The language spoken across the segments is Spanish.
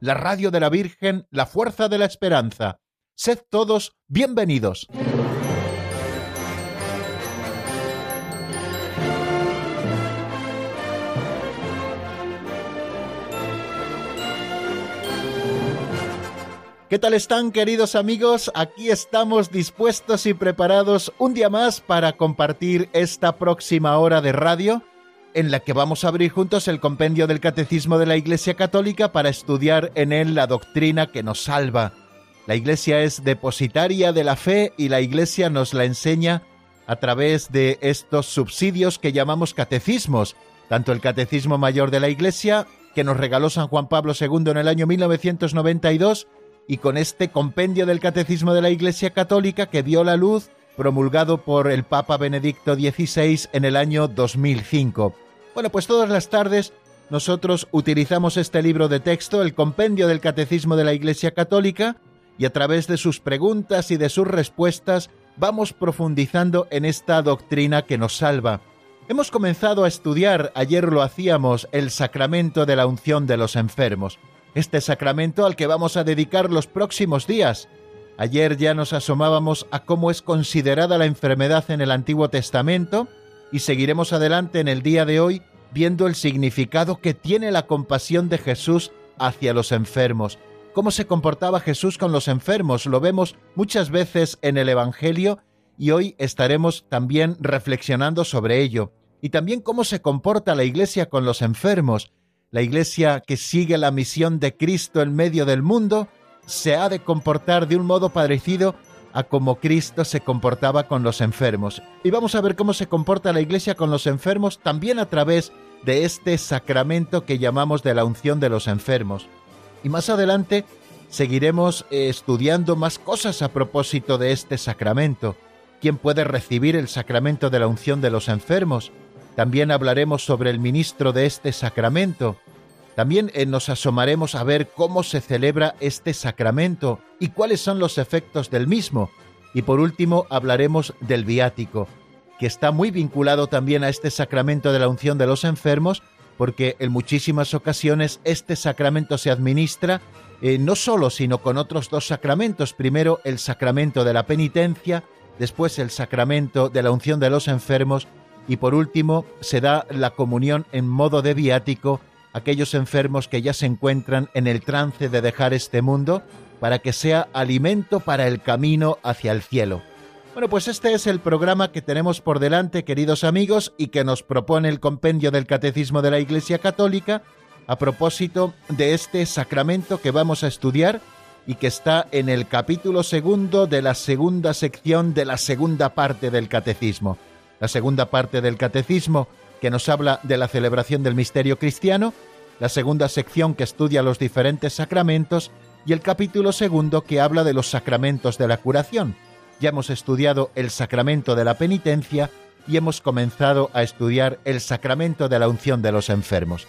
la radio de la Virgen, la fuerza de la esperanza. Sed todos bienvenidos. ¿Qué tal están queridos amigos? Aquí estamos dispuestos y preparados un día más para compartir esta próxima hora de radio en la que vamos a abrir juntos el compendio del Catecismo de la Iglesia Católica para estudiar en él la doctrina que nos salva. La Iglesia es depositaria de la fe y la Iglesia nos la enseña a través de estos subsidios que llamamos catecismos, tanto el Catecismo Mayor de la Iglesia, que nos regaló San Juan Pablo II en el año 1992, y con este compendio del Catecismo de la Iglesia Católica que dio la luz promulgado por el Papa Benedicto XVI en el año 2005. Bueno, pues todas las tardes nosotros utilizamos este libro de texto, el compendio del Catecismo de la Iglesia Católica, y a través de sus preguntas y de sus respuestas vamos profundizando en esta doctrina que nos salva. Hemos comenzado a estudiar, ayer lo hacíamos, el sacramento de la unción de los enfermos este sacramento al que vamos a dedicar los próximos días. Ayer ya nos asomábamos a cómo es considerada la enfermedad en el Antiguo Testamento y seguiremos adelante en el día de hoy viendo el significado que tiene la compasión de Jesús hacia los enfermos. Cómo se comportaba Jesús con los enfermos lo vemos muchas veces en el Evangelio y hoy estaremos también reflexionando sobre ello. Y también cómo se comporta la Iglesia con los enfermos, la Iglesia que sigue la misión de Cristo en medio del mundo se ha de comportar de un modo parecido a como Cristo se comportaba con los enfermos. Y vamos a ver cómo se comporta la Iglesia con los enfermos también a través de este sacramento que llamamos de la unción de los enfermos. Y más adelante seguiremos eh, estudiando más cosas a propósito de este sacramento. ¿Quién puede recibir el sacramento de la unción de los enfermos? También hablaremos sobre el ministro de este sacramento. También eh, nos asomaremos a ver cómo se celebra este sacramento y cuáles son los efectos del mismo. Y por último hablaremos del viático, que está muy vinculado también a este sacramento de la unción de los enfermos, porque en muchísimas ocasiones este sacramento se administra eh, no solo, sino con otros dos sacramentos. Primero el sacramento de la penitencia, después el sacramento de la unción de los enfermos y por último, se da la comunión en modo de viático aquellos enfermos que ya se encuentran en el trance de dejar este mundo para que sea alimento para el camino hacia el cielo. Bueno, pues este es el programa que tenemos por delante, queridos amigos, y que nos propone el compendio del Catecismo de la Iglesia Católica a propósito de este sacramento que vamos a estudiar y que está en el capítulo segundo de la segunda sección de la segunda parte del Catecismo la segunda parte del Catecismo, que nos habla de la celebración del misterio cristiano, la segunda sección que estudia los diferentes sacramentos y el capítulo segundo que habla de los sacramentos de la curación. Ya hemos estudiado el sacramento de la penitencia y hemos comenzado a estudiar el sacramento de la unción de los enfermos.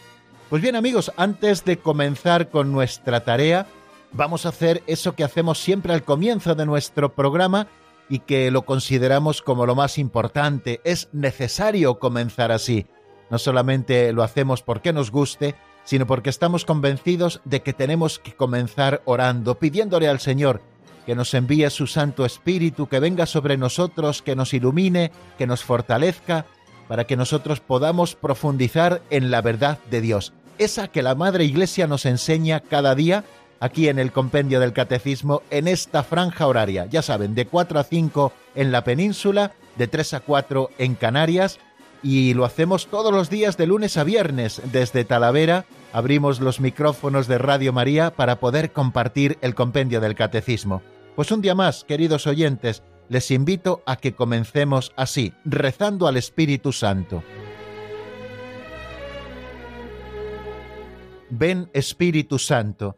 Pues bien amigos, antes de comenzar con nuestra tarea, vamos a hacer eso que hacemos siempre al comienzo de nuestro programa, y que lo consideramos como lo más importante. Es necesario comenzar así. No solamente lo hacemos porque nos guste, sino porque estamos convencidos de que tenemos que comenzar orando, pidiéndole al Señor que nos envíe su Santo Espíritu, que venga sobre nosotros, que nos ilumine, que nos fortalezca, para que nosotros podamos profundizar en la verdad de Dios, esa que la Madre Iglesia nos enseña cada día aquí en el compendio del catecismo en esta franja horaria. Ya saben, de 4 a 5 en la península, de 3 a 4 en Canarias y lo hacemos todos los días de lunes a viernes desde Talavera. Abrimos los micrófonos de Radio María para poder compartir el compendio del catecismo. Pues un día más, queridos oyentes, les invito a que comencemos así, rezando al Espíritu Santo. Ven Espíritu Santo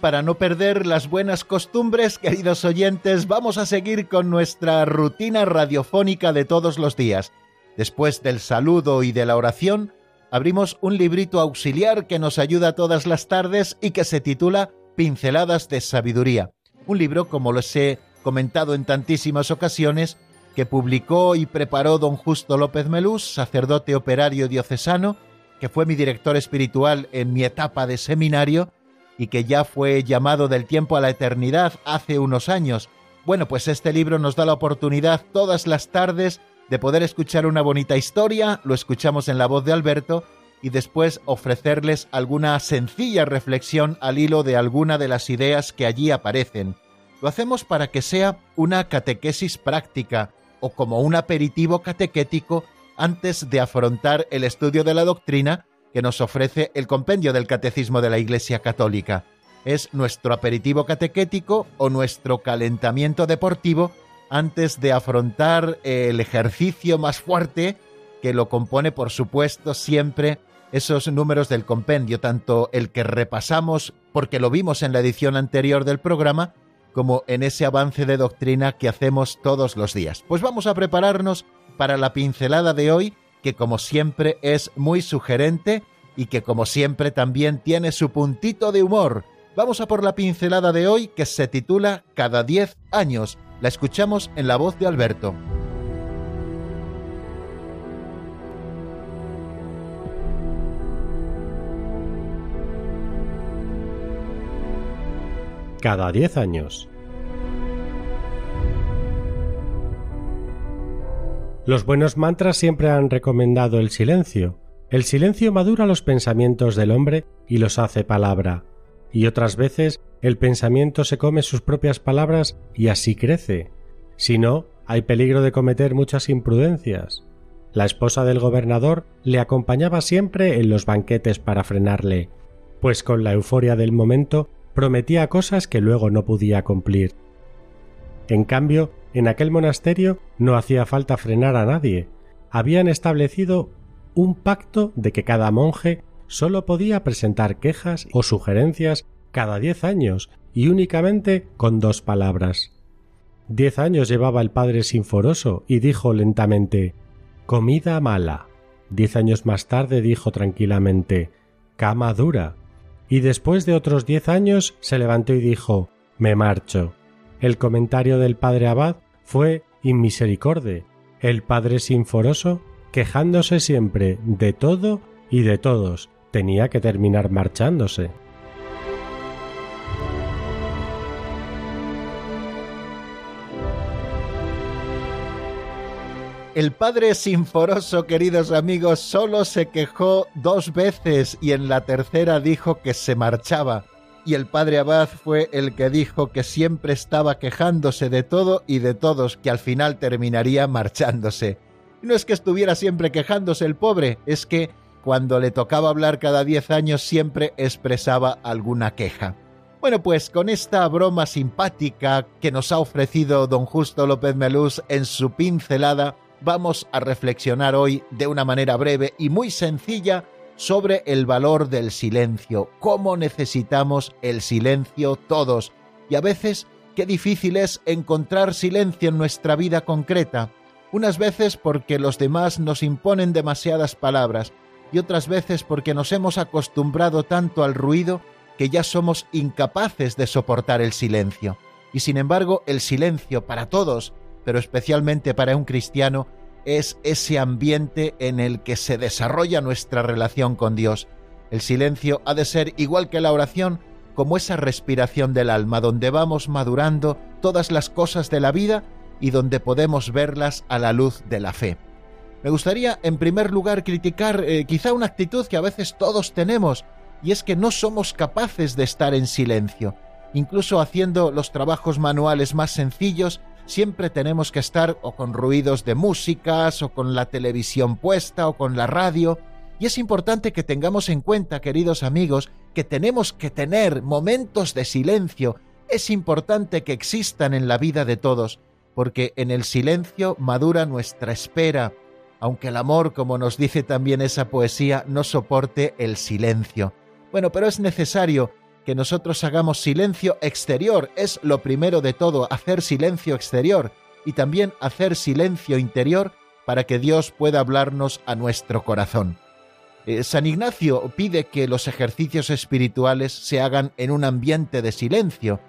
Para no perder las buenas costumbres, queridos oyentes, vamos a seguir con nuestra rutina radiofónica de todos los días. Después del saludo y de la oración, abrimos un librito auxiliar que nos ayuda todas las tardes y que se titula Pinceladas de Sabiduría. Un libro, como les he comentado en tantísimas ocasiones, que publicó y preparó don Justo López Melús, sacerdote operario diocesano, que fue mi director espiritual en mi etapa de seminario y que ya fue llamado del tiempo a la eternidad hace unos años. Bueno, pues este libro nos da la oportunidad todas las tardes de poder escuchar una bonita historia, lo escuchamos en la voz de Alberto, y después ofrecerles alguna sencilla reflexión al hilo de alguna de las ideas que allí aparecen. Lo hacemos para que sea una catequesis práctica o como un aperitivo catequético antes de afrontar el estudio de la doctrina que nos ofrece el compendio del Catecismo de la Iglesia Católica. Es nuestro aperitivo catequético o nuestro calentamiento deportivo antes de afrontar el ejercicio más fuerte que lo compone, por supuesto, siempre esos números del compendio, tanto el que repasamos porque lo vimos en la edición anterior del programa, como en ese avance de doctrina que hacemos todos los días. Pues vamos a prepararnos para la pincelada de hoy que como siempre es muy sugerente y que como siempre también tiene su puntito de humor. Vamos a por la pincelada de hoy que se titula Cada 10 años. La escuchamos en la voz de Alberto. Cada 10 años. Los buenos mantras siempre han recomendado el silencio. El silencio madura los pensamientos del hombre y los hace palabra. Y otras veces el pensamiento se come sus propias palabras y así crece. Si no, hay peligro de cometer muchas imprudencias. La esposa del gobernador le acompañaba siempre en los banquetes para frenarle, pues con la euforia del momento prometía cosas que luego no podía cumplir. En cambio, en aquel monasterio no hacía falta frenar a nadie. Habían establecido un pacto de que cada monje sólo podía presentar quejas o sugerencias cada diez años y únicamente con dos palabras. Diez años llevaba el padre Sinforoso y dijo lentamente comida mala. Diez años más tarde dijo tranquilamente cama dura. Y después de otros diez años se levantó y dijo me marcho. El comentario del padre Abad fue inmisericorde, el padre sinforoso, quejándose siempre de todo y de todos, tenía que terminar marchándose. El padre Sinforoso, queridos amigos, solo se quejó dos veces y en la tercera dijo que se marchaba y el padre Abad fue el que dijo que siempre estaba quejándose de todo y de todos, que al final terminaría marchándose. no es que estuviera siempre quejándose el pobre, es que cuando le tocaba hablar cada diez años siempre expresaba alguna queja. Bueno, pues con esta broma simpática que nos ha ofrecido don Justo López Melús en su pincelada, vamos a reflexionar hoy de una manera breve y muy sencilla sobre el valor del silencio, cómo necesitamos el silencio todos y a veces qué difícil es encontrar silencio en nuestra vida concreta, unas veces porque los demás nos imponen demasiadas palabras y otras veces porque nos hemos acostumbrado tanto al ruido que ya somos incapaces de soportar el silencio. Y sin embargo, el silencio para todos, pero especialmente para un cristiano, es ese ambiente en el que se desarrolla nuestra relación con Dios. El silencio ha de ser, igual que la oración, como esa respiración del alma, donde vamos madurando todas las cosas de la vida y donde podemos verlas a la luz de la fe. Me gustaría, en primer lugar, criticar eh, quizá una actitud que a veces todos tenemos, y es que no somos capaces de estar en silencio. Incluso haciendo los trabajos manuales más sencillos, siempre tenemos que estar o con ruidos de músicas, o con la televisión puesta, o con la radio, y es importante que tengamos en cuenta, queridos amigos, que tenemos que tener momentos de silencio. Es importante que existan en la vida de todos, porque en el silencio madura nuestra espera, aunque el amor, como nos dice también esa poesía, no soporte el silencio. Bueno, pero es necesario que nosotros hagamos silencio exterior, es lo primero de todo, hacer silencio exterior y también hacer silencio interior para que Dios pueda hablarnos a nuestro corazón. Eh, San Ignacio pide que los ejercicios espirituales se hagan en un ambiente de silencio,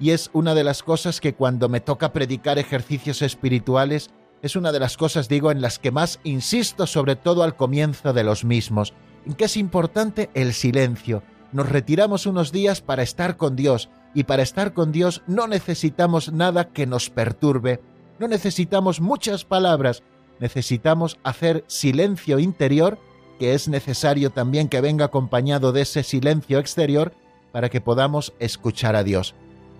y es una de las cosas que cuando me toca predicar ejercicios espirituales, es una de las cosas, digo, en las que más insisto, sobre todo al comienzo de los mismos, en que es importante el silencio. Nos retiramos unos días para estar con Dios, y para estar con Dios no necesitamos nada que nos perturbe, no necesitamos muchas palabras, necesitamos hacer silencio interior que es necesario también que venga acompañado de ese silencio exterior para que podamos escuchar a Dios.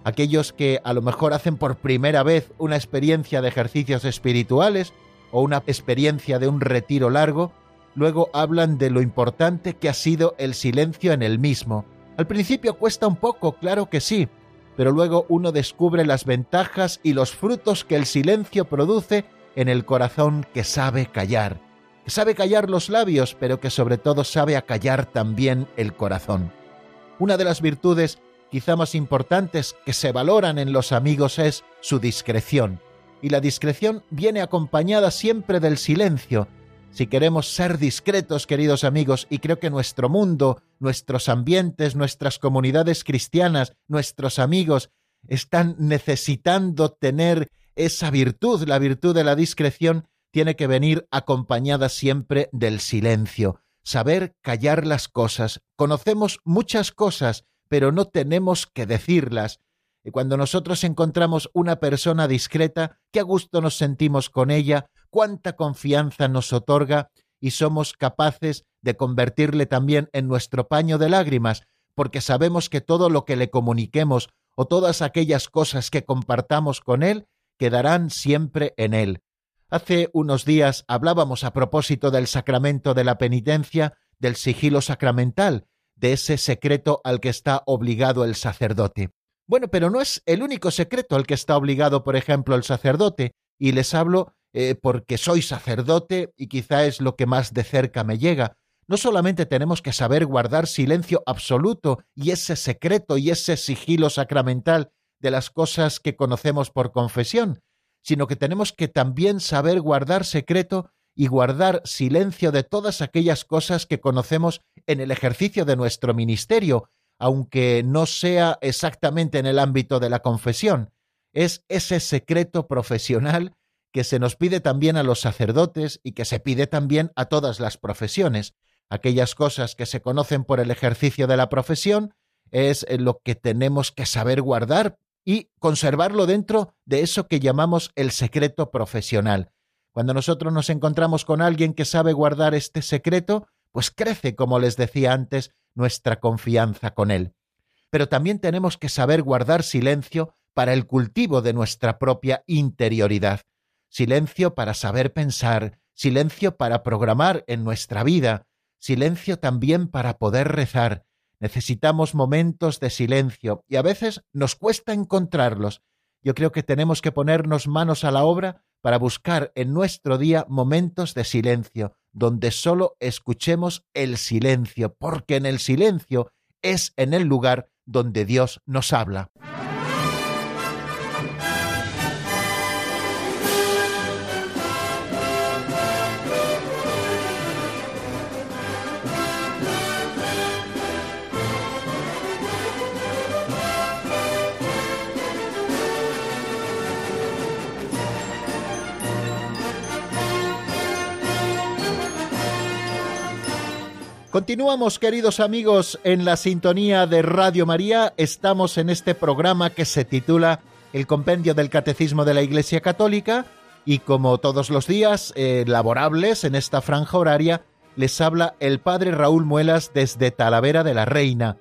Aquellos que a lo mejor hacen por primera vez una experiencia de ejercicios espirituales o una experiencia de un retiro largo, luego hablan de lo importante que ha sido el silencio en el mismo. Al principio cuesta un poco, claro que sí, pero luego uno descubre las ventajas y los frutos que el silencio produce en el corazón que sabe callar sabe callar los labios, pero que sobre todo sabe acallar también el corazón. Una de las virtudes quizá más importantes que se valoran en los amigos es su discreción, y la discreción viene acompañada siempre del silencio. Si queremos ser discretos, queridos amigos, y creo que nuestro mundo, nuestros ambientes, nuestras comunidades cristianas, nuestros amigos, están necesitando tener esa virtud, la virtud de la discreción, tiene que venir acompañada siempre del silencio, saber callar las cosas. Conocemos muchas cosas, pero no tenemos que decirlas. Y cuando nosotros encontramos una persona discreta, qué a gusto nos sentimos con ella, cuánta confianza nos otorga y somos capaces de convertirle también en nuestro paño de lágrimas, porque sabemos que todo lo que le comuniquemos o todas aquellas cosas que compartamos con él quedarán siempre en él. Hace unos días hablábamos a propósito del sacramento de la penitencia, del sigilo sacramental, de ese secreto al que está obligado el sacerdote. Bueno, pero no es el único secreto al que está obligado, por ejemplo, el sacerdote, y les hablo eh, porque soy sacerdote y quizá es lo que más de cerca me llega. No solamente tenemos que saber guardar silencio absoluto y ese secreto y ese sigilo sacramental de las cosas que conocemos por confesión, sino que tenemos que también saber guardar secreto y guardar silencio de todas aquellas cosas que conocemos en el ejercicio de nuestro ministerio, aunque no sea exactamente en el ámbito de la confesión. Es ese secreto profesional que se nos pide también a los sacerdotes y que se pide también a todas las profesiones. Aquellas cosas que se conocen por el ejercicio de la profesión es lo que tenemos que saber guardar y conservarlo dentro de eso que llamamos el secreto profesional. Cuando nosotros nos encontramos con alguien que sabe guardar este secreto, pues crece, como les decía antes, nuestra confianza con él. Pero también tenemos que saber guardar silencio para el cultivo de nuestra propia interioridad, silencio para saber pensar, silencio para programar en nuestra vida, silencio también para poder rezar, Necesitamos momentos de silencio y a veces nos cuesta encontrarlos. Yo creo que tenemos que ponernos manos a la obra para buscar en nuestro día momentos de silencio, donde solo escuchemos el silencio, porque en el silencio es en el lugar donde Dios nos habla. Continuamos, queridos amigos, en la sintonía de Radio María. Estamos en este programa que se titula El Compendio del Catecismo de la Iglesia Católica y como todos los días eh, laborables en esta franja horaria, les habla el Padre Raúl Muelas desde Talavera de la Reina.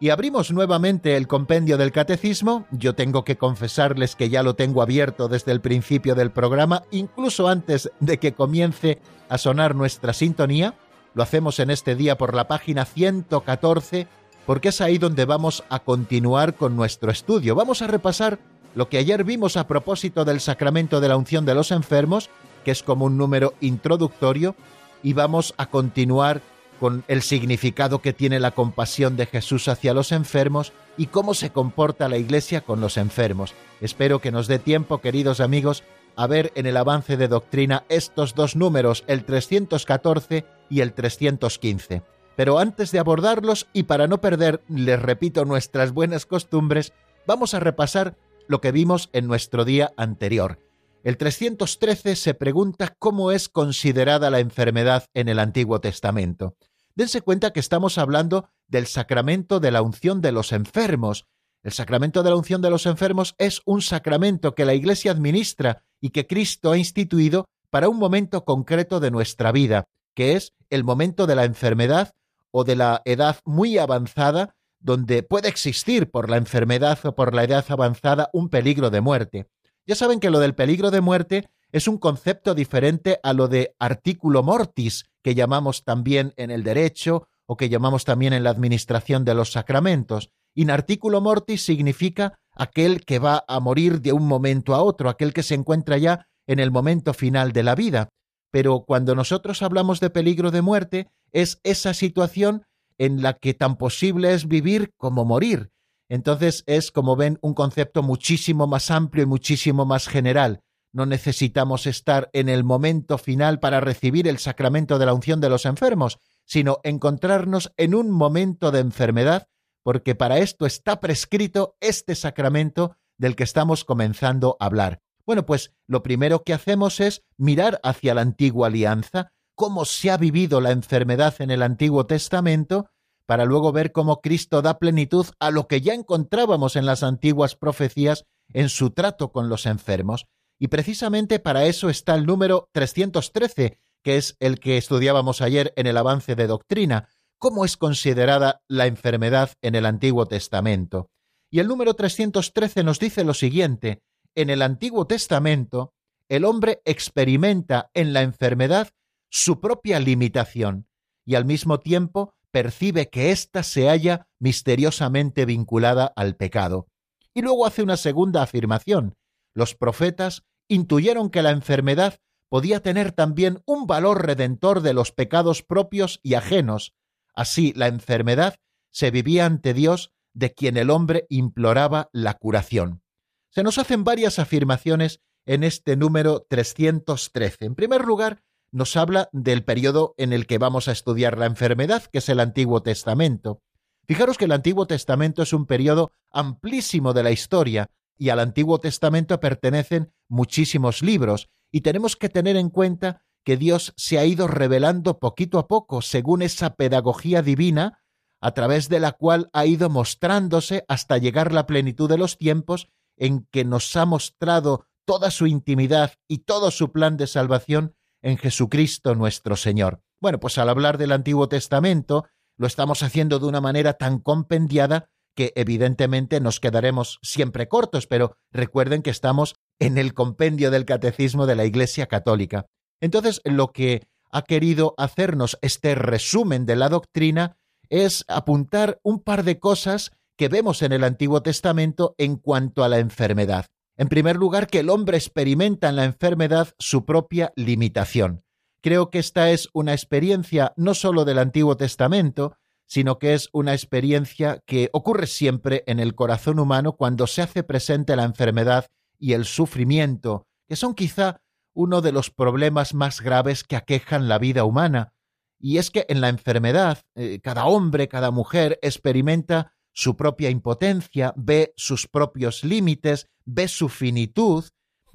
Y abrimos nuevamente el compendio del catecismo. Yo tengo que confesarles que ya lo tengo abierto desde el principio del programa, incluso antes de que comience a sonar nuestra sintonía. Lo hacemos en este día por la página 114 porque es ahí donde vamos a continuar con nuestro estudio. Vamos a repasar lo que ayer vimos a propósito del sacramento de la unción de los enfermos, que es como un número introductorio, y vamos a continuar con el significado que tiene la compasión de Jesús hacia los enfermos y cómo se comporta la Iglesia con los enfermos. Espero que nos dé tiempo, queridos amigos, a ver en el avance de doctrina estos dos números, el 314 y el 315. Pero antes de abordarlos y para no perder, les repito, nuestras buenas costumbres, vamos a repasar lo que vimos en nuestro día anterior. El 313 se pregunta cómo es considerada la enfermedad en el Antiguo Testamento. Dense cuenta que estamos hablando del sacramento de la unción de los enfermos. El sacramento de la unción de los enfermos es un sacramento que la Iglesia administra y que Cristo ha instituido para un momento concreto de nuestra vida, que es el momento de la enfermedad o de la edad muy avanzada, donde puede existir por la enfermedad o por la edad avanzada un peligro de muerte. Ya saben que lo del peligro de muerte es un concepto diferente a lo de artículo mortis, que llamamos también en el derecho o que llamamos también en la administración de los sacramentos. In artículo mortis significa aquel que va a morir de un momento a otro, aquel que se encuentra ya en el momento final de la vida. Pero cuando nosotros hablamos de peligro de muerte, es esa situación en la que tan posible es vivir como morir. Entonces es, como ven, un concepto muchísimo más amplio y muchísimo más general. No necesitamos estar en el momento final para recibir el sacramento de la unción de los enfermos, sino encontrarnos en un momento de enfermedad porque para esto está prescrito este sacramento del que estamos comenzando a hablar. Bueno, pues lo primero que hacemos es mirar hacia la antigua alianza, cómo se ha vivido la enfermedad en el Antiguo Testamento, para luego ver cómo Cristo da plenitud a lo que ya encontrábamos en las antiguas profecías en su trato con los enfermos. Y precisamente para eso está el número 313, que es el que estudiábamos ayer en el avance de doctrina, cómo es considerada la enfermedad en el Antiguo Testamento. Y el número 313 nos dice lo siguiente, en el Antiguo Testamento, el hombre experimenta en la enfermedad su propia limitación y al mismo tiempo percibe que ésta se halla misteriosamente vinculada al pecado. Y luego hace una segunda afirmación. Los profetas intuyeron que la enfermedad podía tener también un valor redentor de los pecados propios y ajenos, Así la enfermedad se vivía ante Dios de quien el hombre imploraba la curación. Se nos hacen varias afirmaciones en este número 313. En primer lugar, nos habla del periodo en el que vamos a estudiar la enfermedad, que es el Antiguo Testamento. Fijaros que el Antiguo Testamento es un periodo amplísimo de la historia, y al Antiguo Testamento pertenecen muchísimos libros, y tenemos que tener en cuenta que Dios se ha ido revelando poquito a poco según esa pedagogía divina a través de la cual ha ido mostrándose hasta llegar la plenitud de los tiempos en que nos ha mostrado toda su intimidad y todo su plan de salvación en Jesucristo nuestro Señor. Bueno, pues al hablar del Antiguo Testamento lo estamos haciendo de una manera tan compendiada que evidentemente nos quedaremos siempre cortos, pero recuerden que estamos en el compendio del Catecismo de la Iglesia Católica. Entonces, lo que ha querido hacernos este resumen de la doctrina es apuntar un par de cosas que vemos en el Antiguo Testamento en cuanto a la enfermedad. En primer lugar, que el hombre experimenta en la enfermedad su propia limitación. Creo que esta es una experiencia no sólo del Antiguo Testamento, sino que es una experiencia que ocurre siempre en el corazón humano cuando se hace presente la enfermedad y el sufrimiento, que son quizá uno de los problemas más graves que aquejan la vida humana, y es que en la enfermedad eh, cada hombre, cada mujer experimenta su propia impotencia, ve sus propios límites, ve su finitud,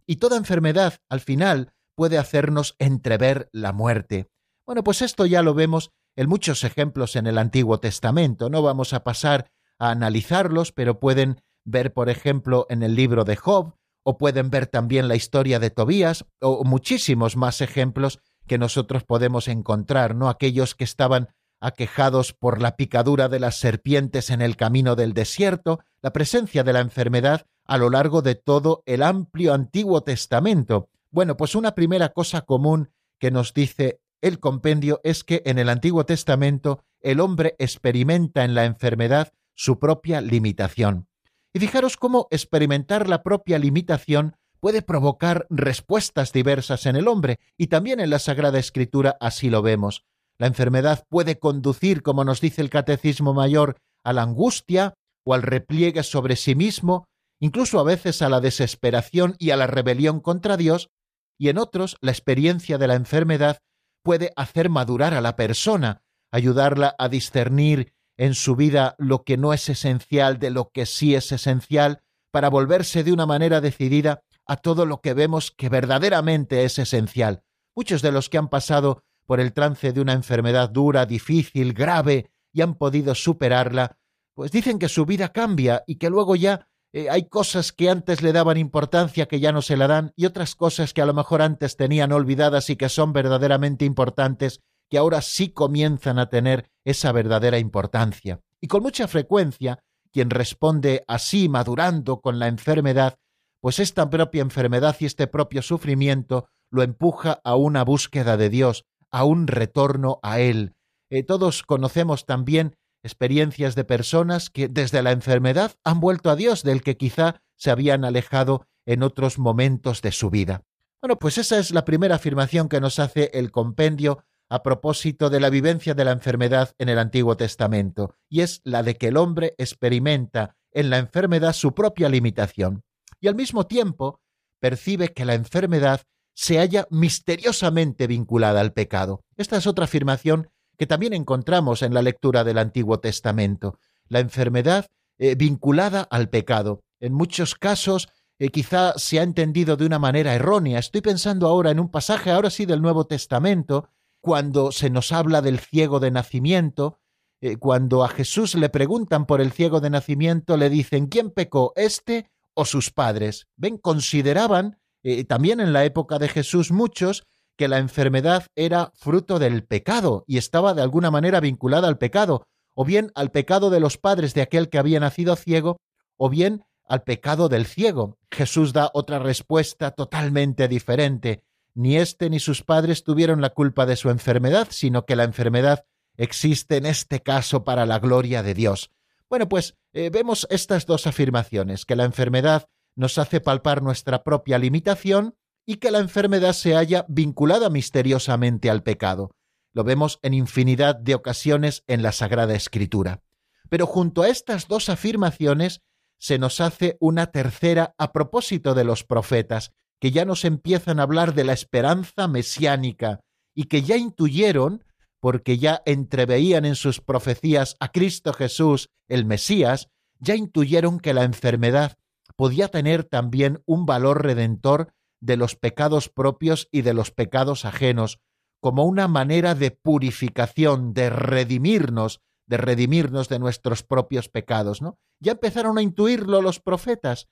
y toda enfermedad al final puede hacernos entrever la muerte. Bueno, pues esto ya lo vemos en muchos ejemplos en el Antiguo Testamento. No vamos a pasar a analizarlos, pero pueden ver, por ejemplo, en el libro de Job, o pueden ver también la historia de Tobías, o muchísimos más ejemplos que nosotros podemos encontrar, ¿no? Aquellos que estaban aquejados por la picadura de las serpientes en el camino del desierto, la presencia de la enfermedad a lo largo de todo el amplio Antiguo Testamento. Bueno, pues una primera cosa común que nos dice el compendio es que en el Antiguo Testamento el hombre experimenta en la enfermedad su propia limitación. Y fijaros cómo experimentar la propia limitación puede provocar respuestas diversas en el hombre, y también en la Sagrada Escritura así lo vemos. La enfermedad puede conducir, como nos dice el Catecismo Mayor, a la angustia o al repliegue sobre sí mismo, incluso a veces a la desesperación y a la rebelión contra Dios, y en otros la experiencia de la enfermedad puede hacer madurar a la persona, ayudarla a discernir en su vida lo que no es esencial de lo que sí es esencial, para volverse de una manera decidida a todo lo que vemos que verdaderamente es esencial. Muchos de los que han pasado por el trance de una enfermedad dura, difícil, grave, y han podido superarla, pues dicen que su vida cambia y que luego ya eh, hay cosas que antes le daban importancia que ya no se la dan y otras cosas que a lo mejor antes tenían olvidadas y que son verdaderamente importantes que ahora sí comienzan a tener esa verdadera importancia. Y con mucha frecuencia, quien responde así madurando con la enfermedad pues esta propia enfermedad y este propio sufrimiento lo empuja a una búsqueda de Dios, a un retorno a Él. Eh, todos conocemos también experiencias de personas que desde la enfermedad han vuelto a Dios, del que quizá se habían alejado en otros momentos de su vida. Bueno, pues esa es la primera afirmación que nos hace el compendio a propósito de la vivencia de la enfermedad en el Antiguo Testamento, y es la de que el hombre experimenta en la enfermedad su propia limitación y al mismo tiempo percibe que la enfermedad se halla misteriosamente vinculada al pecado. Esta es otra afirmación que también encontramos en la lectura del Antiguo Testamento. La enfermedad eh, vinculada al pecado. En muchos casos eh, quizá se ha entendido de una manera errónea. Estoy pensando ahora en un pasaje, ahora sí, del Nuevo Testamento, cuando se nos habla del ciego de nacimiento, eh, cuando a Jesús le preguntan por el ciego de nacimiento, le dicen, ¿quién pecó, este o sus padres. Ven, consideraban, eh, también en la época de Jesús muchos, que la enfermedad era fruto del pecado y estaba de alguna manera vinculada al pecado, o bien al pecado de los padres de aquel que había nacido ciego, o bien al pecado del ciego. Jesús da otra respuesta totalmente diferente. Ni éste ni sus padres tuvieron la culpa de su enfermedad, sino que la enfermedad existe en este caso para la gloria de Dios. Bueno, pues eh, vemos estas dos afirmaciones, que la enfermedad nos hace palpar nuestra propia limitación y que la enfermedad se halla vinculada misteriosamente al pecado. Lo vemos en infinidad de ocasiones en la Sagrada Escritura. Pero junto a estas dos afirmaciones se nos hace una tercera a propósito de los profetas, que ya nos empiezan a hablar de la esperanza mesiánica y que ya intuyeron porque ya entreveían en sus profecías a Cristo Jesús, el Mesías, ya intuyeron que la enfermedad podía tener también un valor redentor de los pecados propios y de los pecados ajenos, como una manera de purificación, de redimirnos, de redimirnos de nuestros propios pecados, ¿no? Ya empezaron a intuirlo los profetas.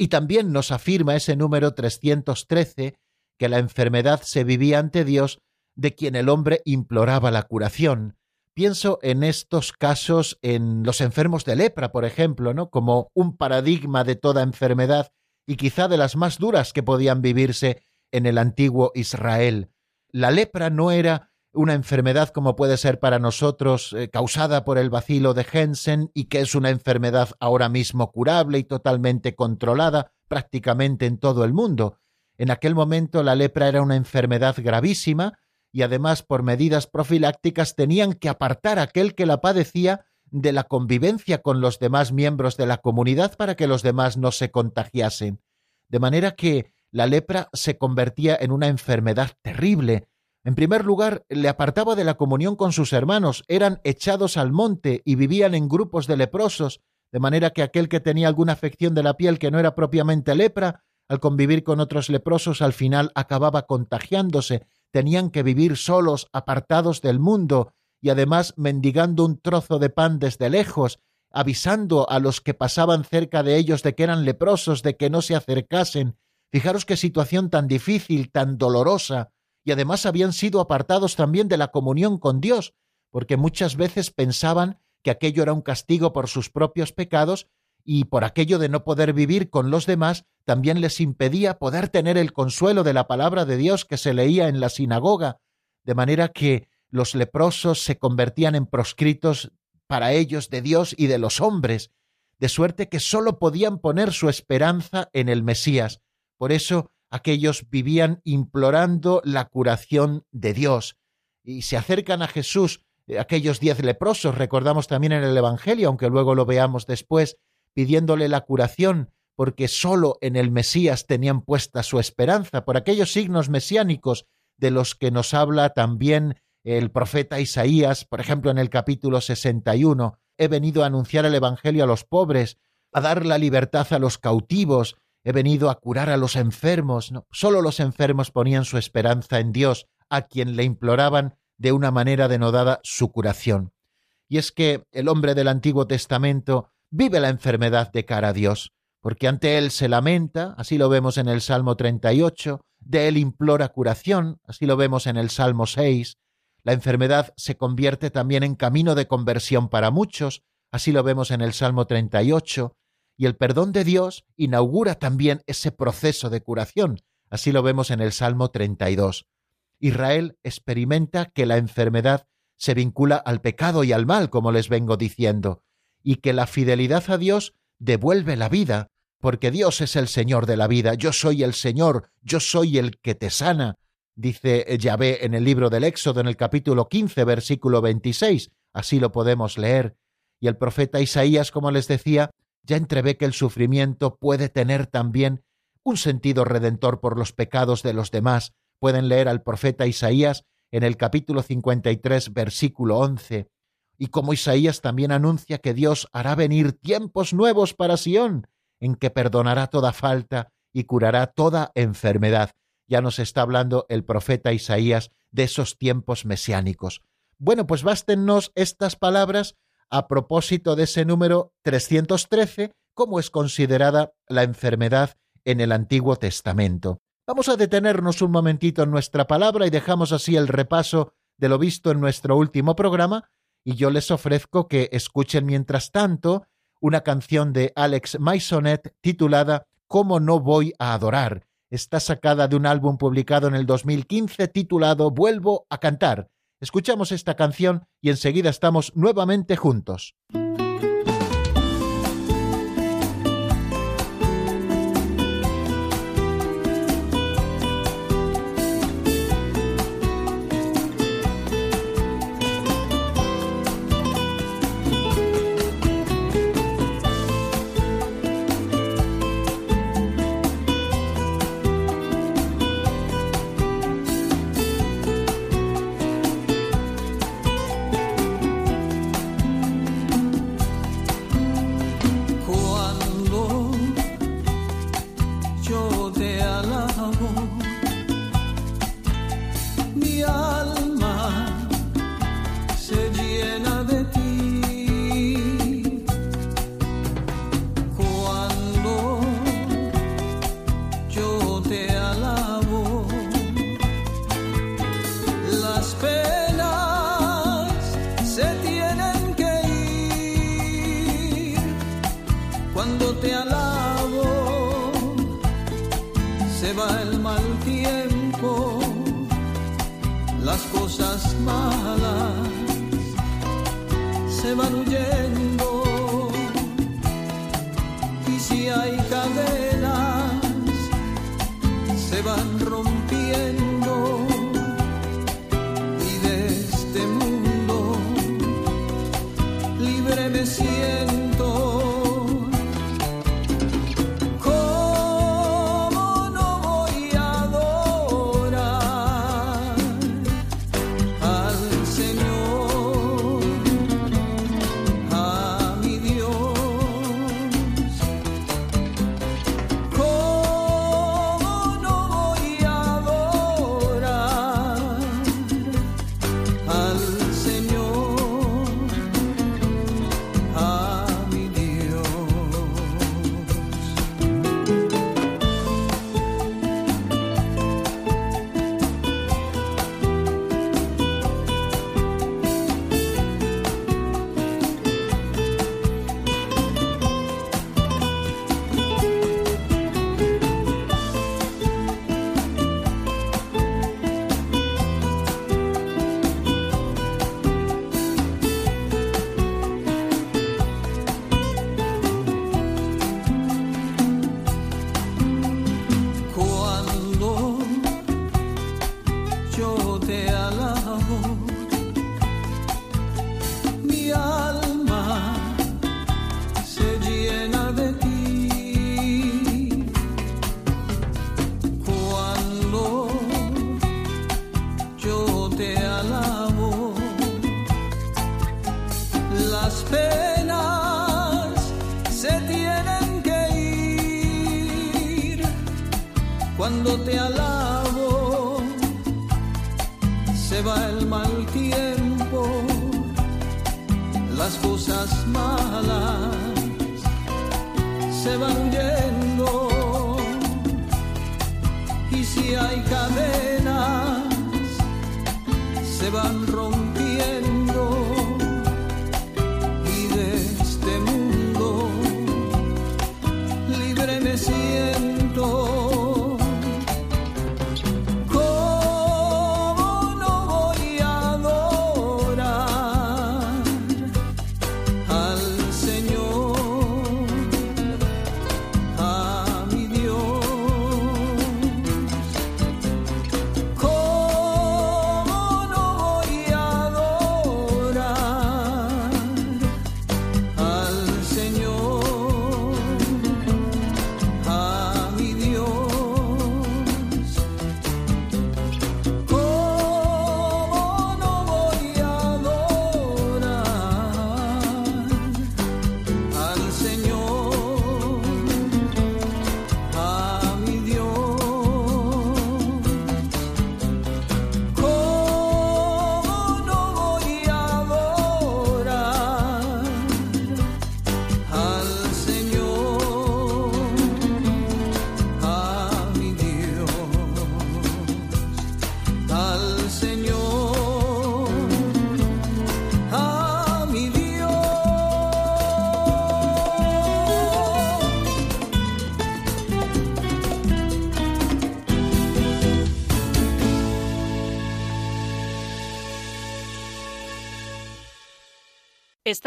Y también nos afirma ese número 313 que la enfermedad se vivía ante Dios de quien el hombre imploraba la curación. Pienso en estos casos en los enfermos de lepra, por ejemplo, ¿no? como un paradigma de toda enfermedad y quizá de las más duras que podían vivirse en el antiguo Israel. La lepra no era una enfermedad como puede ser para nosotros eh, causada por el vacilo de Jensen y que es una enfermedad ahora mismo curable y totalmente controlada prácticamente en todo el mundo. En aquel momento la lepra era una enfermedad gravísima y además por medidas profilácticas tenían que apartar a aquel que la padecía de la convivencia con los demás miembros de la comunidad para que los demás no se contagiasen. De manera que la lepra se convertía en una enfermedad terrible. En primer lugar, le apartaba de la comunión con sus hermanos, eran echados al monte y vivían en grupos de leprosos, de manera que aquel que tenía alguna afección de la piel que no era propiamente lepra, al convivir con otros leprosos al final acababa contagiándose, tenían que vivir solos, apartados del mundo, y además mendigando un trozo de pan desde lejos, avisando a los que pasaban cerca de ellos de que eran leprosos, de que no se acercasen. Fijaros qué situación tan difícil, tan dolorosa, y además habían sido apartados también de la comunión con Dios, porque muchas veces pensaban que aquello era un castigo por sus propios pecados y por aquello de no poder vivir con los demás, también les impedía poder tener el consuelo de la palabra de Dios que se leía en la sinagoga, de manera que los leprosos se convertían en proscritos para ellos de Dios y de los hombres, de suerte que sólo podían poner su esperanza en el Mesías. Por eso aquellos vivían implorando la curación de Dios. Y se acercan a Jesús eh, aquellos diez leprosos, recordamos también en el Evangelio, aunque luego lo veamos después, pidiéndole la curación, porque sólo en el Mesías tenían puesta su esperanza, por aquellos signos mesiánicos de los que nos habla también el profeta Isaías, por ejemplo en el capítulo 61, he venido a anunciar el Evangelio a los pobres, a dar la libertad a los cautivos, he venido a curar a los enfermos. No, solo los enfermos ponían su esperanza en Dios, a quien le imploraban de una manera denodada su curación. Y es que el hombre del Antiguo Testamento vive la enfermedad de cara a Dios, porque ante él se lamenta, así lo vemos en el Salmo 38, de él implora curación, así lo vemos en el Salmo 6, la enfermedad se convierte también en camino de conversión para muchos, así lo vemos en el Salmo 38, y el perdón de Dios inaugura también ese proceso de curación, así lo vemos en el Salmo 32. Israel experimenta que la enfermedad se vincula al pecado y al mal, como les vengo diciendo, y que la fidelidad a Dios devuelve la vida, porque Dios es el Señor de la vida, yo soy el Señor, yo soy el que te sana, dice Yahvé en el libro del Éxodo en el capítulo 15, versículo 26, así lo podemos leer, y el profeta Isaías, como les decía, ya entrevé que el sufrimiento puede tener también un sentido redentor por los pecados de los demás. Pueden leer al profeta Isaías en el capítulo 53, versículo 11, y como Isaías también anuncia que Dios hará venir tiempos nuevos para Sión, en que perdonará toda falta y curará toda enfermedad. Ya nos está hablando el profeta Isaías de esos tiempos mesiánicos. Bueno, pues bástennos estas palabras a propósito de ese número 313, cómo es considerada la enfermedad en el Antiguo Testamento. Vamos a detenernos un momentito en nuestra palabra y dejamos así el repaso de lo visto en nuestro último programa y yo les ofrezco que escuchen mientras tanto una canción de Alex Maisonet titulada ¿Cómo no voy a adorar? Está sacada de un álbum publicado en el 2015 titulado Vuelvo a cantar. Escuchamos esta canción y enseguida estamos nuevamente juntos.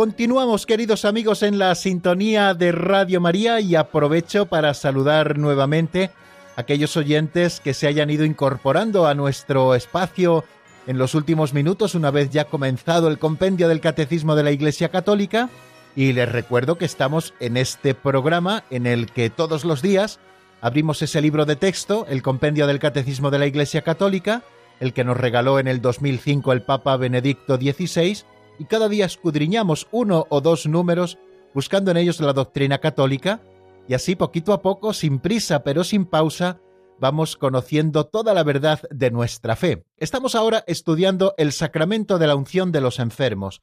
Continuamos, queridos amigos, en la sintonía de Radio María y aprovecho para saludar nuevamente a aquellos oyentes que se hayan ido incorporando a nuestro espacio en los últimos minutos, una vez ya comenzado el compendio del Catecismo de la Iglesia Católica. Y les recuerdo que estamos en este programa en el que todos los días abrimos ese libro de texto, el compendio del Catecismo de la Iglesia Católica, el que nos regaló en el 2005 el Papa Benedicto XVI y cada día escudriñamos uno o dos números buscando en ellos la doctrina católica, y así poquito a poco, sin prisa pero sin pausa, vamos conociendo toda la verdad de nuestra fe. Estamos ahora estudiando el sacramento de la unción de los enfermos.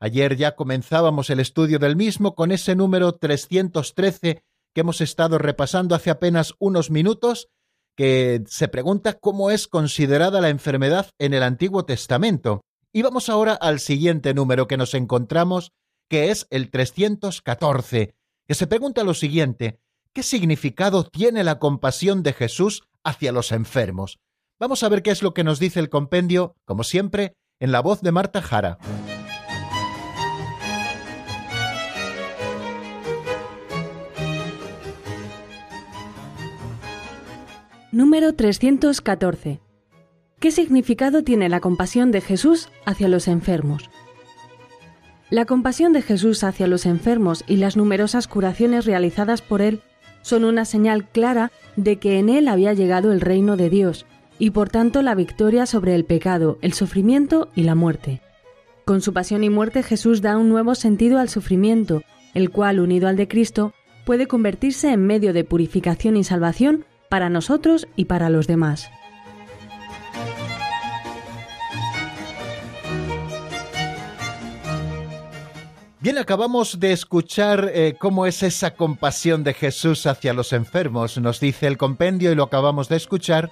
Ayer ya comenzábamos el estudio del mismo con ese número 313 que hemos estado repasando hace apenas unos minutos, que se pregunta cómo es considerada la enfermedad en el Antiguo Testamento. Y vamos ahora al siguiente número que nos encontramos, que es el 314, que se pregunta lo siguiente, ¿qué significado tiene la compasión de Jesús hacia los enfermos? Vamos a ver qué es lo que nos dice el compendio, como siempre, en la voz de Marta Jara. Número 314 ¿Qué significado tiene la compasión de Jesús hacia los enfermos? La compasión de Jesús hacia los enfermos y las numerosas curaciones realizadas por él son una señal clara de que en él había llegado el reino de Dios y por tanto la victoria sobre el pecado, el sufrimiento y la muerte. Con su pasión y muerte Jesús da un nuevo sentido al sufrimiento, el cual, unido al de Cristo, puede convertirse en medio de purificación y salvación para nosotros y para los demás. Bien, acabamos de escuchar eh, cómo es esa compasión de Jesús hacia los enfermos. Nos dice el compendio, y lo acabamos de escuchar,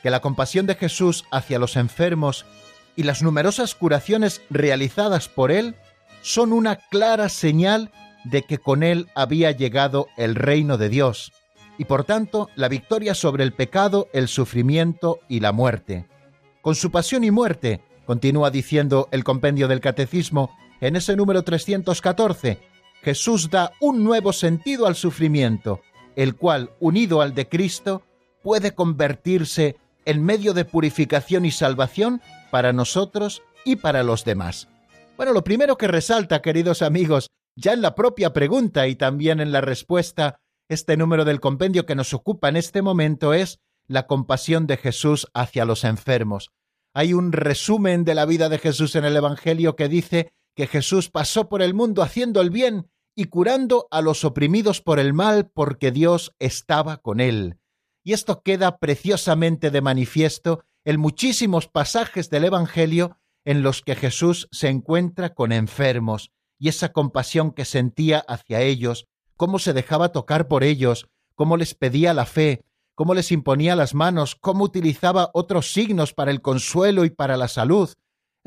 que la compasión de Jesús hacia los enfermos y las numerosas curaciones realizadas por él son una clara señal de que con él había llegado el reino de Dios, y por tanto la victoria sobre el pecado, el sufrimiento y la muerte. Con su pasión y muerte, continúa diciendo el compendio del Catecismo, en ese número 314, Jesús da un nuevo sentido al sufrimiento, el cual, unido al de Cristo, puede convertirse en medio de purificación y salvación para nosotros y para los demás. Bueno, lo primero que resalta, queridos amigos, ya en la propia pregunta y también en la respuesta, este número del compendio que nos ocupa en este momento es la compasión de Jesús hacia los enfermos. Hay un resumen de la vida de Jesús en el Evangelio que dice que Jesús pasó por el mundo haciendo el bien y curando a los oprimidos por el mal porque Dios estaba con él. Y esto queda preciosamente de manifiesto en muchísimos pasajes del Evangelio en los que Jesús se encuentra con enfermos y esa compasión que sentía hacia ellos, cómo se dejaba tocar por ellos, cómo les pedía la fe, cómo les imponía las manos, cómo utilizaba otros signos para el consuelo y para la salud.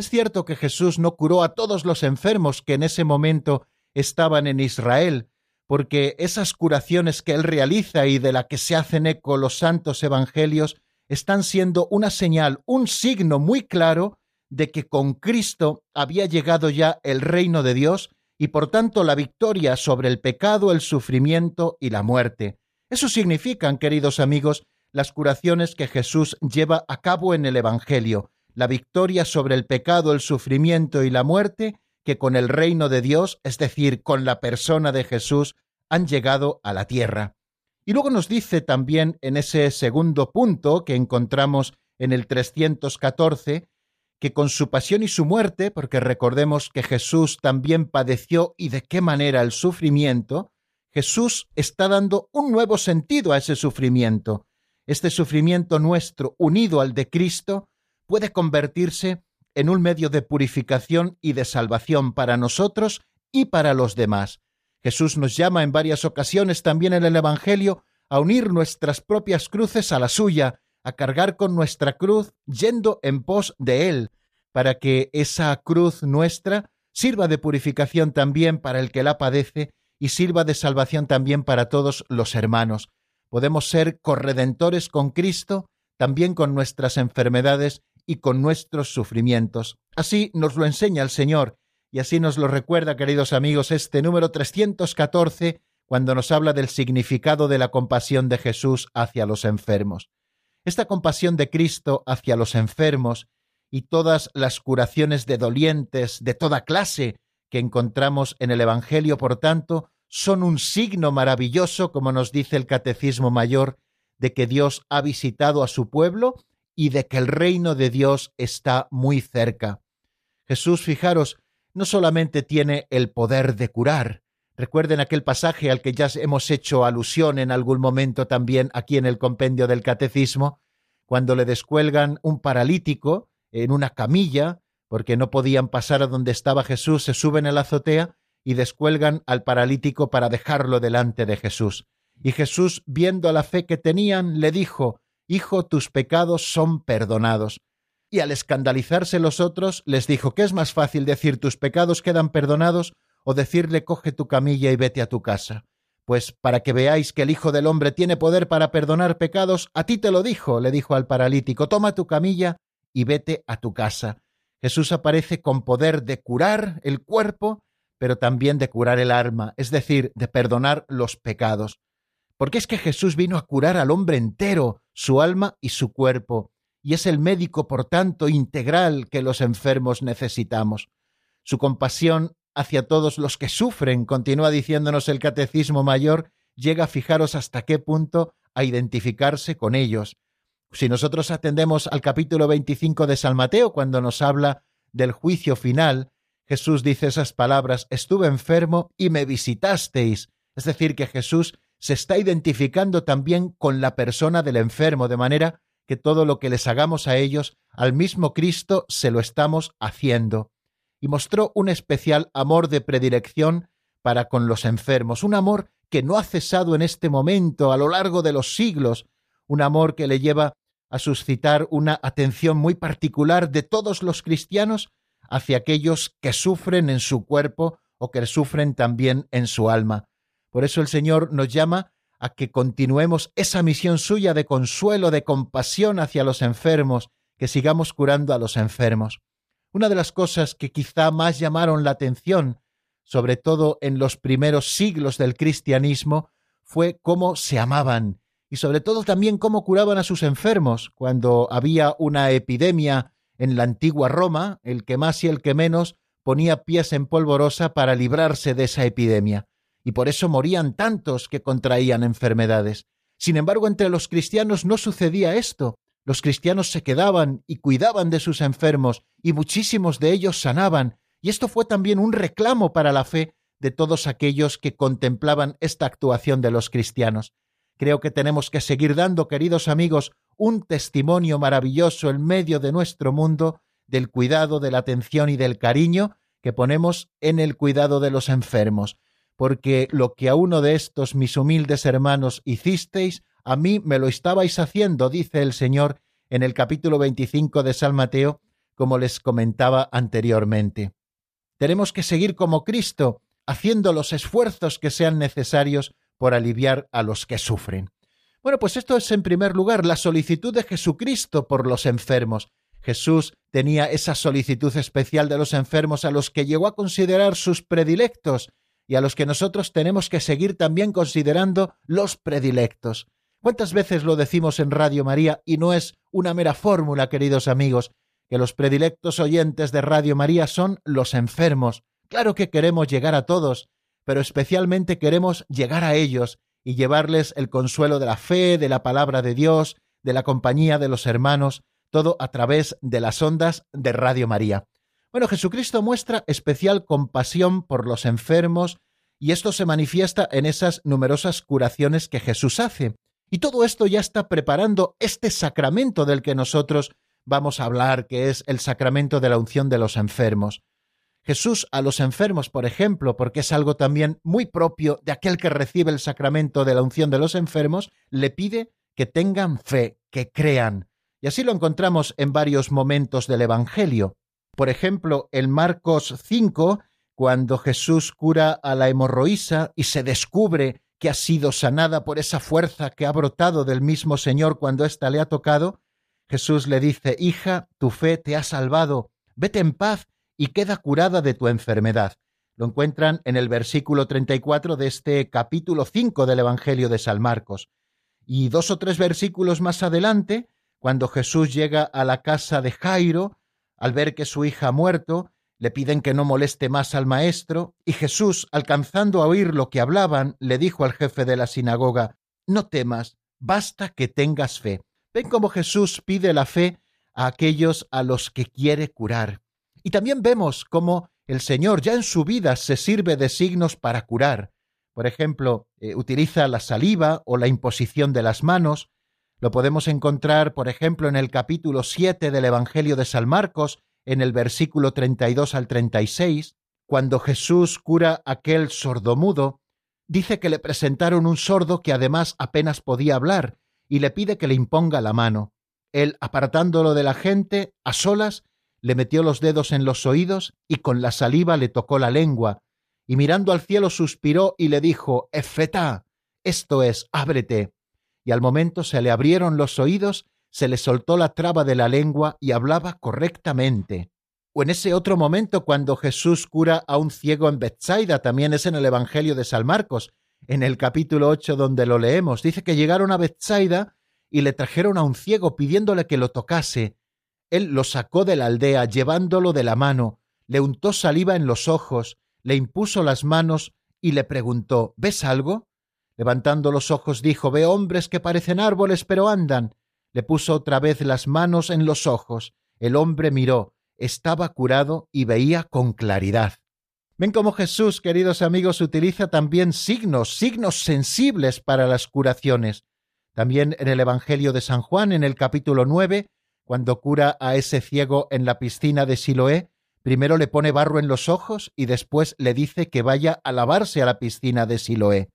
Es cierto que Jesús no curó a todos los enfermos que en ese momento estaban en Israel, porque esas curaciones que él realiza y de la que se hacen eco los santos evangelios están siendo una señal, un signo muy claro de que con Cristo había llegado ya el reino de Dios y por tanto la victoria sobre el pecado, el sufrimiento y la muerte. Eso significan, queridos amigos, las curaciones que Jesús lleva a cabo en el Evangelio, la victoria sobre el pecado, el sufrimiento y la muerte, que con el reino de Dios, es decir, con la persona de Jesús, han llegado a la tierra. Y luego nos dice también en ese segundo punto que encontramos en el 314, que con su pasión y su muerte, porque recordemos que Jesús también padeció y de qué manera el sufrimiento, Jesús está dando un nuevo sentido a ese sufrimiento. Este sufrimiento nuestro, unido al de Cristo, puede convertirse en un medio de purificación y de salvación para nosotros y para los demás. Jesús nos llama en varias ocasiones también en el Evangelio a unir nuestras propias cruces a la suya, a cargar con nuestra cruz yendo en pos de Él, para que esa cruz nuestra sirva de purificación también para el que la padece y sirva de salvación también para todos los hermanos. Podemos ser corredentores con Cristo, también con nuestras enfermedades y con nuestros sufrimientos. Así nos lo enseña el Señor, y así nos lo recuerda, queridos amigos, este número 314, cuando nos habla del significado de la compasión de Jesús hacia los enfermos. Esta compasión de Cristo hacia los enfermos y todas las curaciones de dolientes de toda clase que encontramos en el Evangelio, por tanto, son un signo maravilloso, como nos dice el Catecismo Mayor, de que Dios ha visitado a su pueblo y de que el reino de Dios está muy cerca. Jesús, fijaros, no solamente tiene el poder de curar, recuerden aquel pasaje al que ya hemos hecho alusión en algún momento también aquí en el compendio del Catecismo, cuando le descuelgan un paralítico en una camilla porque no podían pasar a donde estaba Jesús, se suben a la azotea y descuelgan al paralítico para dejarlo delante de Jesús. Y Jesús, viendo la fe que tenían, le dijo, Hijo, tus pecados son perdonados. Y al escandalizarse los otros, les dijo, ¿qué es más fácil decir tus pecados quedan perdonados o decirle coge tu camilla y vete a tu casa? Pues para que veáis que el Hijo del Hombre tiene poder para perdonar pecados, a ti te lo dijo, le dijo al paralítico, toma tu camilla y vete a tu casa. Jesús aparece con poder de curar el cuerpo, pero también de curar el alma, es decir, de perdonar los pecados. Porque es que Jesús vino a curar al hombre entero, su alma y su cuerpo, y es el médico, por tanto, integral que los enfermos necesitamos. Su compasión hacia todos los que sufren, continúa diciéndonos el Catecismo Mayor, llega, fijaros hasta qué punto, a identificarse con ellos, si nosotros atendemos al capítulo 25 de San Mateo, cuando nos habla del juicio final, Jesús dice esas palabras, estuve enfermo y me visitasteis. Es decir, que Jesús se está identificando también con la persona del enfermo, de manera que todo lo que les hagamos a ellos, al mismo Cristo se lo estamos haciendo. Y mostró un especial amor de predilección para con los enfermos, un amor que no ha cesado en este momento, a lo largo de los siglos, un amor que le lleva a suscitar una atención muy particular de todos los cristianos hacia aquellos que sufren en su cuerpo o que sufren también en su alma. Por eso el Señor nos llama a que continuemos esa misión suya de consuelo, de compasión hacia los enfermos, que sigamos curando a los enfermos. Una de las cosas que quizá más llamaron la atención, sobre todo en los primeros siglos del cristianismo, fue cómo se amaban y sobre todo también cómo curaban a sus enfermos cuando había una epidemia en la antigua Roma, el que más y el que menos ponía pies en polvorosa para librarse de esa epidemia, y por eso morían tantos que contraían enfermedades. Sin embargo, entre los cristianos no sucedía esto. Los cristianos se quedaban y cuidaban de sus enfermos, y muchísimos de ellos sanaban, y esto fue también un reclamo para la fe de todos aquellos que contemplaban esta actuación de los cristianos. Creo que tenemos que seguir dando, queridos amigos, un testimonio maravilloso en medio de nuestro mundo del cuidado, de la atención y del cariño que ponemos en el cuidado de los enfermos, porque lo que a uno de estos mis humildes hermanos hicisteis, a mí me lo estabais haciendo, dice el Señor en el capítulo 25 de San Mateo, como les comentaba anteriormente. Tenemos que seguir como Cristo, haciendo los esfuerzos que sean necesarios por aliviar a los que sufren. Bueno, pues esto es en primer lugar la solicitud de Jesucristo por los enfermos. Jesús tenía esa solicitud especial de los enfermos a los que llegó a considerar sus predilectos y a los que nosotros tenemos que seguir también considerando los predilectos. ¿Cuántas veces lo decimos en Radio María y no es una mera fórmula, queridos amigos, que los predilectos oyentes de Radio María son los enfermos? Claro que queremos llegar a todos, pero especialmente queremos llegar a ellos y llevarles el consuelo de la fe, de la palabra de Dios, de la compañía de los hermanos, todo a través de las ondas de Radio María. Bueno, Jesucristo muestra especial compasión por los enfermos y esto se manifiesta en esas numerosas curaciones que Jesús hace. Y todo esto ya está preparando este sacramento del que nosotros vamos a hablar, que es el sacramento de la unción de los enfermos. Jesús a los enfermos, por ejemplo, porque es algo también muy propio de aquel que recibe el sacramento de la unción de los enfermos, le pide que tengan fe, que crean. Y así lo encontramos en varios momentos del Evangelio. Por ejemplo, en Marcos 5, cuando Jesús cura a la hemorroísa y se descubre que ha sido sanada por esa fuerza que ha brotado del mismo Señor cuando ésta le ha tocado, Jesús le dice, Hija, tu fe te ha salvado, vete en paz y queda curada de tu enfermedad. Lo encuentran en el versículo 34 de este capítulo 5 del Evangelio de San Marcos. Y dos o tres versículos más adelante, cuando Jesús llega a la casa de Jairo, al ver que su hija ha muerto, le piden que no moleste más al maestro, y Jesús, alcanzando a oír lo que hablaban, le dijo al jefe de la sinagoga, No temas, basta que tengas fe. Ven cómo Jesús pide la fe a aquellos a los que quiere curar. Y también vemos cómo el Señor ya en su vida se sirve de signos para curar. Por ejemplo, eh, utiliza la saliva o la imposición de las manos. Lo podemos encontrar, por ejemplo, en el capítulo 7 del Evangelio de San Marcos, en el versículo 32 al 36, cuando Jesús cura aquel sordomudo, dice que le presentaron un sordo que además apenas podía hablar y le pide que le imponga la mano. Él, apartándolo de la gente, a solas, le metió los dedos en los oídos y con la saliva le tocó la lengua, y mirando al cielo suspiró y le dijo, Efetá, esto es, ábrete. Y al momento se le abrieron los oídos, se le soltó la traba de la lengua y hablaba correctamente. O en ese otro momento cuando Jesús cura a un ciego en Bethsaida, también es en el Evangelio de San Marcos, en el capítulo 8 donde lo leemos, dice que llegaron a Bethsaida y le trajeron a un ciego pidiéndole que lo tocase, él lo sacó de la aldea llevándolo de la mano, le untó saliva en los ojos, le impuso las manos y le preguntó ¿Ves algo? Levantando los ojos dijo Veo hombres que parecen árboles pero andan. Le puso otra vez las manos en los ojos. El hombre miró, estaba curado y veía con claridad. Ven cómo Jesús, queridos amigos, utiliza también signos, signos sensibles para las curaciones. También en el Evangelio de San Juan, en el capítulo 9, cuando cura a ese ciego en la piscina de Siloé, primero le pone barro en los ojos y después le dice que vaya a lavarse a la piscina de Siloé.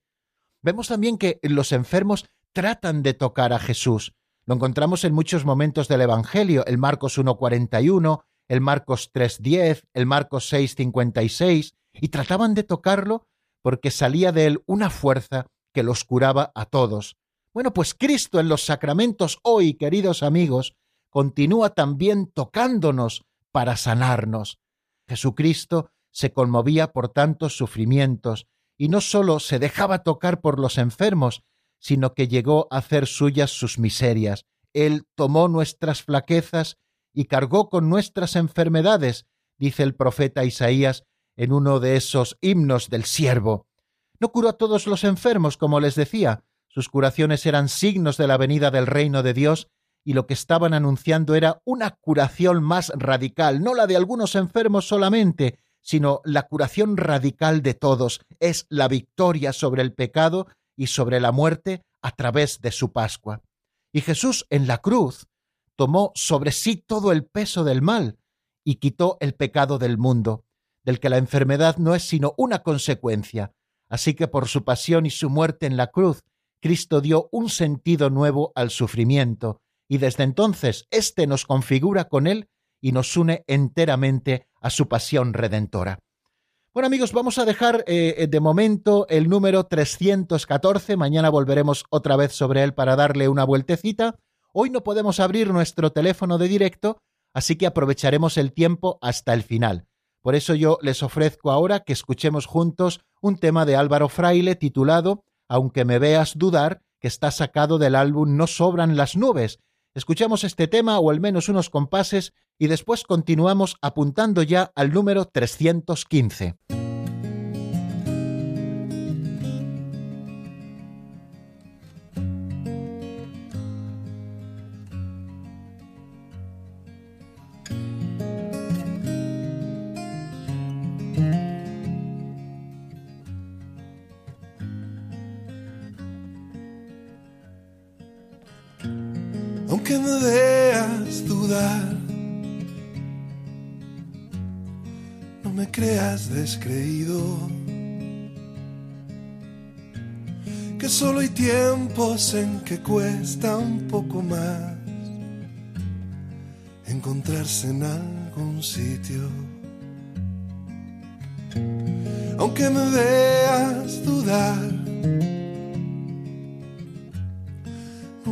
Vemos también que los enfermos tratan de tocar a Jesús. Lo encontramos en muchos momentos del Evangelio, el Marcos 1.41, el Marcos 3.10, el Marcos 6.56, y trataban de tocarlo porque salía de él una fuerza que los curaba a todos. Bueno, pues Cristo en los sacramentos hoy, queridos amigos, continúa también tocándonos para sanarnos. Jesucristo se conmovía por tantos sufrimientos y no sólo se dejaba tocar por los enfermos, sino que llegó a hacer suyas sus miserias. Él tomó nuestras flaquezas y cargó con nuestras enfermedades, dice el profeta Isaías en uno de esos himnos del siervo. No curó a todos los enfermos, como les decía, sus curaciones eran signos de la venida del reino de Dios y lo que estaban anunciando era una curación más radical, no la de algunos enfermos solamente, sino la curación radical de todos, es la victoria sobre el pecado y sobre la muerte a través de su Pascua. Y Jesús en la cruz tomó sobre sí todo el peso del mal y quitó el pecado del mundo, del que la enfermedad no es sino una consecuencia. Así que por su pasión y su muerte en la cruz, Cristo dio un sentido nuevo al sufrimiento, y desde entonces éste nos configura con él y nos une enteramente a su pasión redentora. Bueno amigos, vamos a dejar eh, de momento el número 314, mañana volveremos otra vez sobre él para darle una vueltecita. Hoy no podemos abrir nuestro teléfono de directo, así que aprovecharemos el tiempo hasta el final. Por eso yo les ofrezco ahora que escuchemos juntos un tema de Álvaro Fraile titulado Aunque me veas dudar, que está sacado del álbum No sobran las nubes, Escuchamos este tema o al menos unos compases y después continuamos apuntando ya al número 315. Que cuesta un poco más encontrarse en algún sitio. Aunque me veas dudar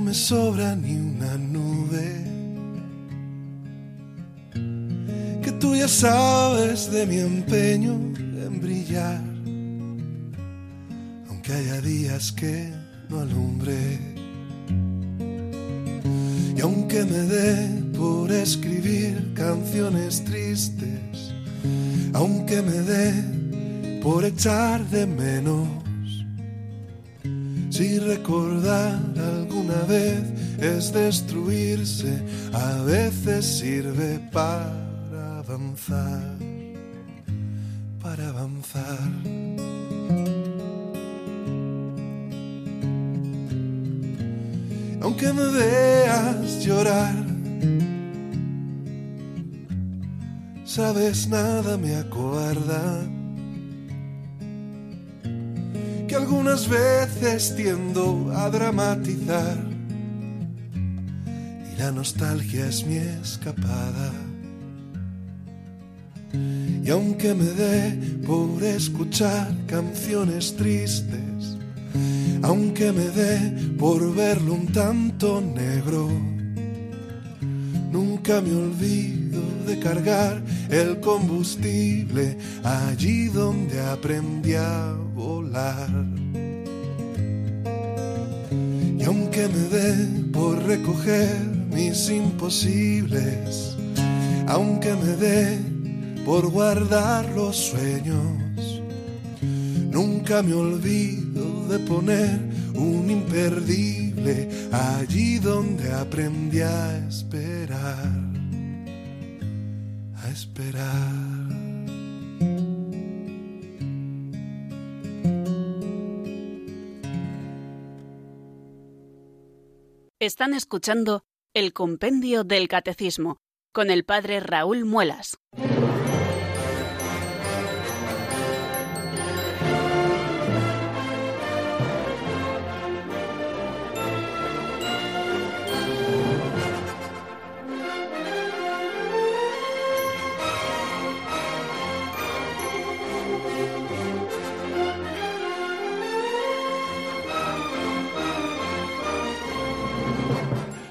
me sobra ni una nube. Que tú ya sabes de mi empeño en brillar, aunque haya días que no alumbre. Me dé por escribir canciones tristes, aunque me dé por echar de menos si recordar alguna vez es destruirse, a veces sirve para avanzar, para avanzar. Aunque me veas llorar, sabes nada me acobarda algunas veces tiendo a dramatizar y la nostalgia es mi escapada. Y aunque me dé por escuchar canciones tristes, aunque me dé por verlo un tanto negro, nunca me olvido de cargar el combustible allí donde aprendí a volar. Y aunque me dé por recoger mis imposibles, aunque me dé por guardar los sueños, nunca me olvido de poner un imperdible allí donde aprendí a esperar esperar. Están escuchando el Compendio del Catecismo con el Padre Raúl Muelas.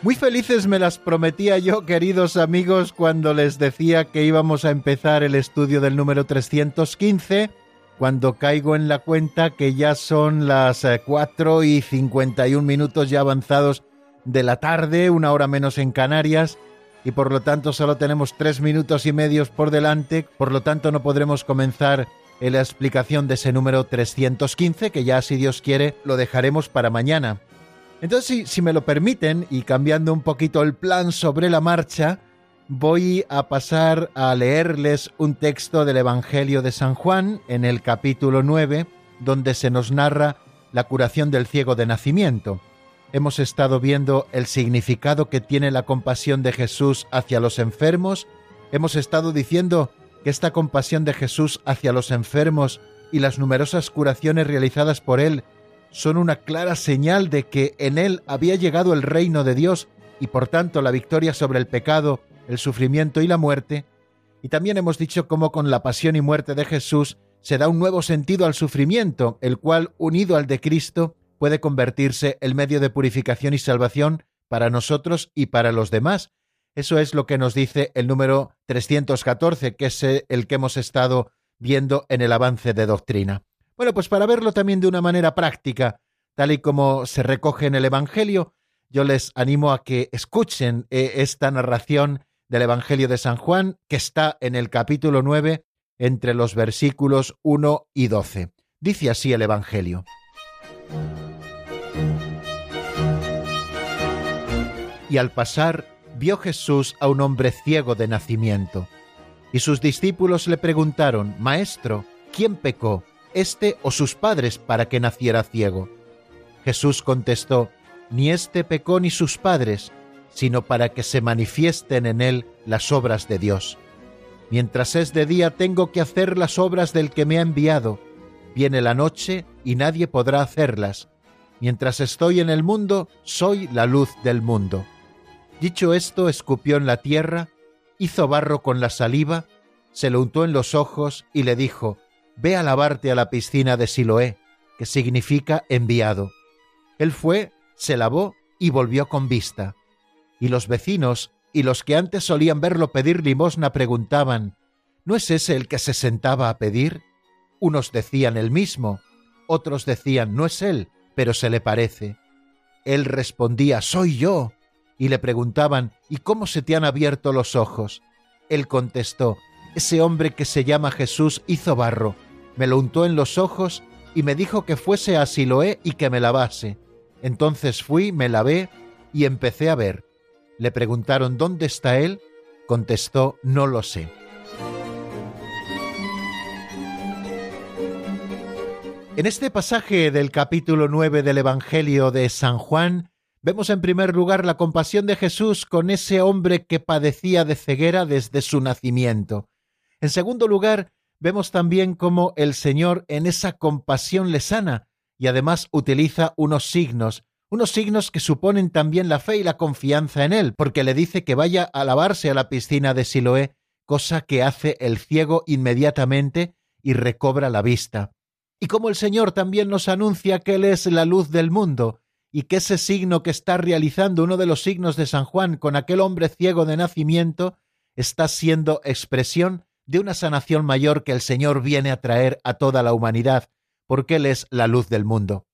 Muy felices me las prometía yo, queridos amigos, cuando les decía que íbamos a empezar el estudio del número 315 cuando caigo en la cuenta que ya son las 4 eh, y 51 minutos ya avanzados de la tarde, una hora menos en Canarias, y por lo tanto solo tenemos tres minutos y medios por delante, por lo tanto no podremos comenzar en la explicación de ese número 315, que ya si Dios quiere lo dejaremos para mañana. Entonces, si, me lo permiten, y cambiando un poquito el plan sobre la marcha, voy a pasar a leerles un texto del Evangelio de San Juan en el capítulo 9, donde se nos narra la curación del ciego de nacimiento. Hemos estado viendo el significado que tiene la compasión de Jesús hacia los enfermos, hemos estado diciendo que esta compasión de Jesús hacia los enfermos y las numerosas curaciones realizadas por Él son una clara señal de que en Él había llegado el reino de Dios y por tanto la victoria sobre el pecado, el sufrimiento y la muerte. Y también hemos dicho cómo con la pasión y muerte de Jesús se da un nuevo sentido al sufrimiento, el cual, unido al de Cristo, puede convertirse el medio de purificación y salvación para nosotros y para los demás. Eso es lo que nos dice el número 314, que es el que hemos estado viendo en el avance de doctrina. Bueno, pues para verlo también de una manera práctica, tal y como se recoge en el Evangelio, yo les animo a que escuchen eh, esta narración del Evangelio de San Juan, que está en el capítulo 9, entre los versículos 1 y 12. Dice así el Evangelio. Y al pasar vio Jesús a un hombre ciego de nacimiento. Y sus discípulos le preguntaron, Maestro, ¿quién pecó, este o sus padres, para que naciera ciego? Jesús contestó, Ni este pecó ni sus padres, sino para que se manifiesten en él las obras de Dios. Mientras es de día tengo que hacer las obras del que me ha enviado. Viene la noche y nadie podrá hacerlas. Mientras estoy en el mundo, soy la luz del mundo. Dicho esto, escupió en la tierra, hizo barro con la saliva, se lo untó en los ojos y le dijo, Ve a lavarte a la piscina de Siloé, que significa enviado. Él fue, se lavó y volvió con vista. Y los vecinos y los que antes solían verlo pedir limosna preguntaban, ¿No es ese el que se sentaba a pedir? Unos decían el mismo, otros decían, no es él, pero se le parece. Él respondía, soy yo y le preguntaban ¿Y cómo se te han abierto los ojos? Él contestó Ese hombre que se llama Jesús hizo barro, me lo untó en los ojos y me dijo que fuese a Siloé y que me lavase. Entonces fui, me lavé y empecé a ver. Le preguntaron ¿Dónde está él? Contestó No lo sé. En este pasaje del capítulo 9 del Evangelio de San Juan, Vemos en primer lugar la compasión de Jesús con ese hombre que padecía de ceguera desde su nacimiento. En segundo lugar, vemos también cómo el Señor en esa compasión le sana y además utiliza unos signos, unos signos que suponen también la fe y la confianza en Él, porque le dice que vaya a lavarse a la piscina de Siloé, cosa que hace el ciego inmediatamente y recobra la vista. Y como el Señor también nos anuncia que Él es la luz del mundo, y que ese signo que está realizando uno de los signos de San Juan con aquel hombre ciego de nacimiento está siendo expresión de una sanación mayor que el Señor viene a traer a toda la humanidad, porque Él es la luz del mundo.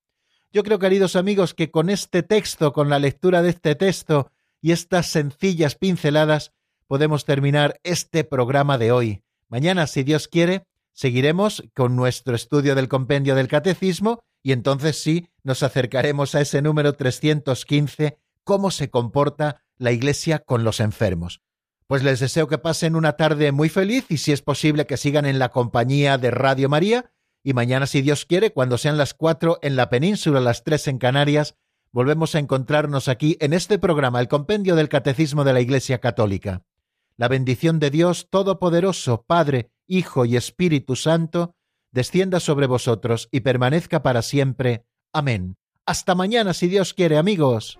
Yo creo, queridos amigos, que con este texto, con la lectura de este texto y estas sencillas pinceladas, podemos terminar este programa de hoy. Mañana, si Dios quiere, seguiremos con nuestro estudio del compendio del catecismo y entonces sí nos acercaremos a ese número 315, cómo se comporta la Iglesia con los enfermos. Pues les deseo que pasen una tarde muy feliz y si es posible que sigan en la compañía de Radio María y mañana si Dios quiere, cuando sean las cuatro en la península, las tres en Canarias, volvemos a encontrarnos aquí en este programa, el Compendio del Catecismo de la Iglesia Católica. La bendición de Dios Todopoderoso, Padre, Hijo y Espíritu Santo, descienda sobre vosotros y permanezca para siempre. Amén. Hasta mañana, si Dios quiere, amigos.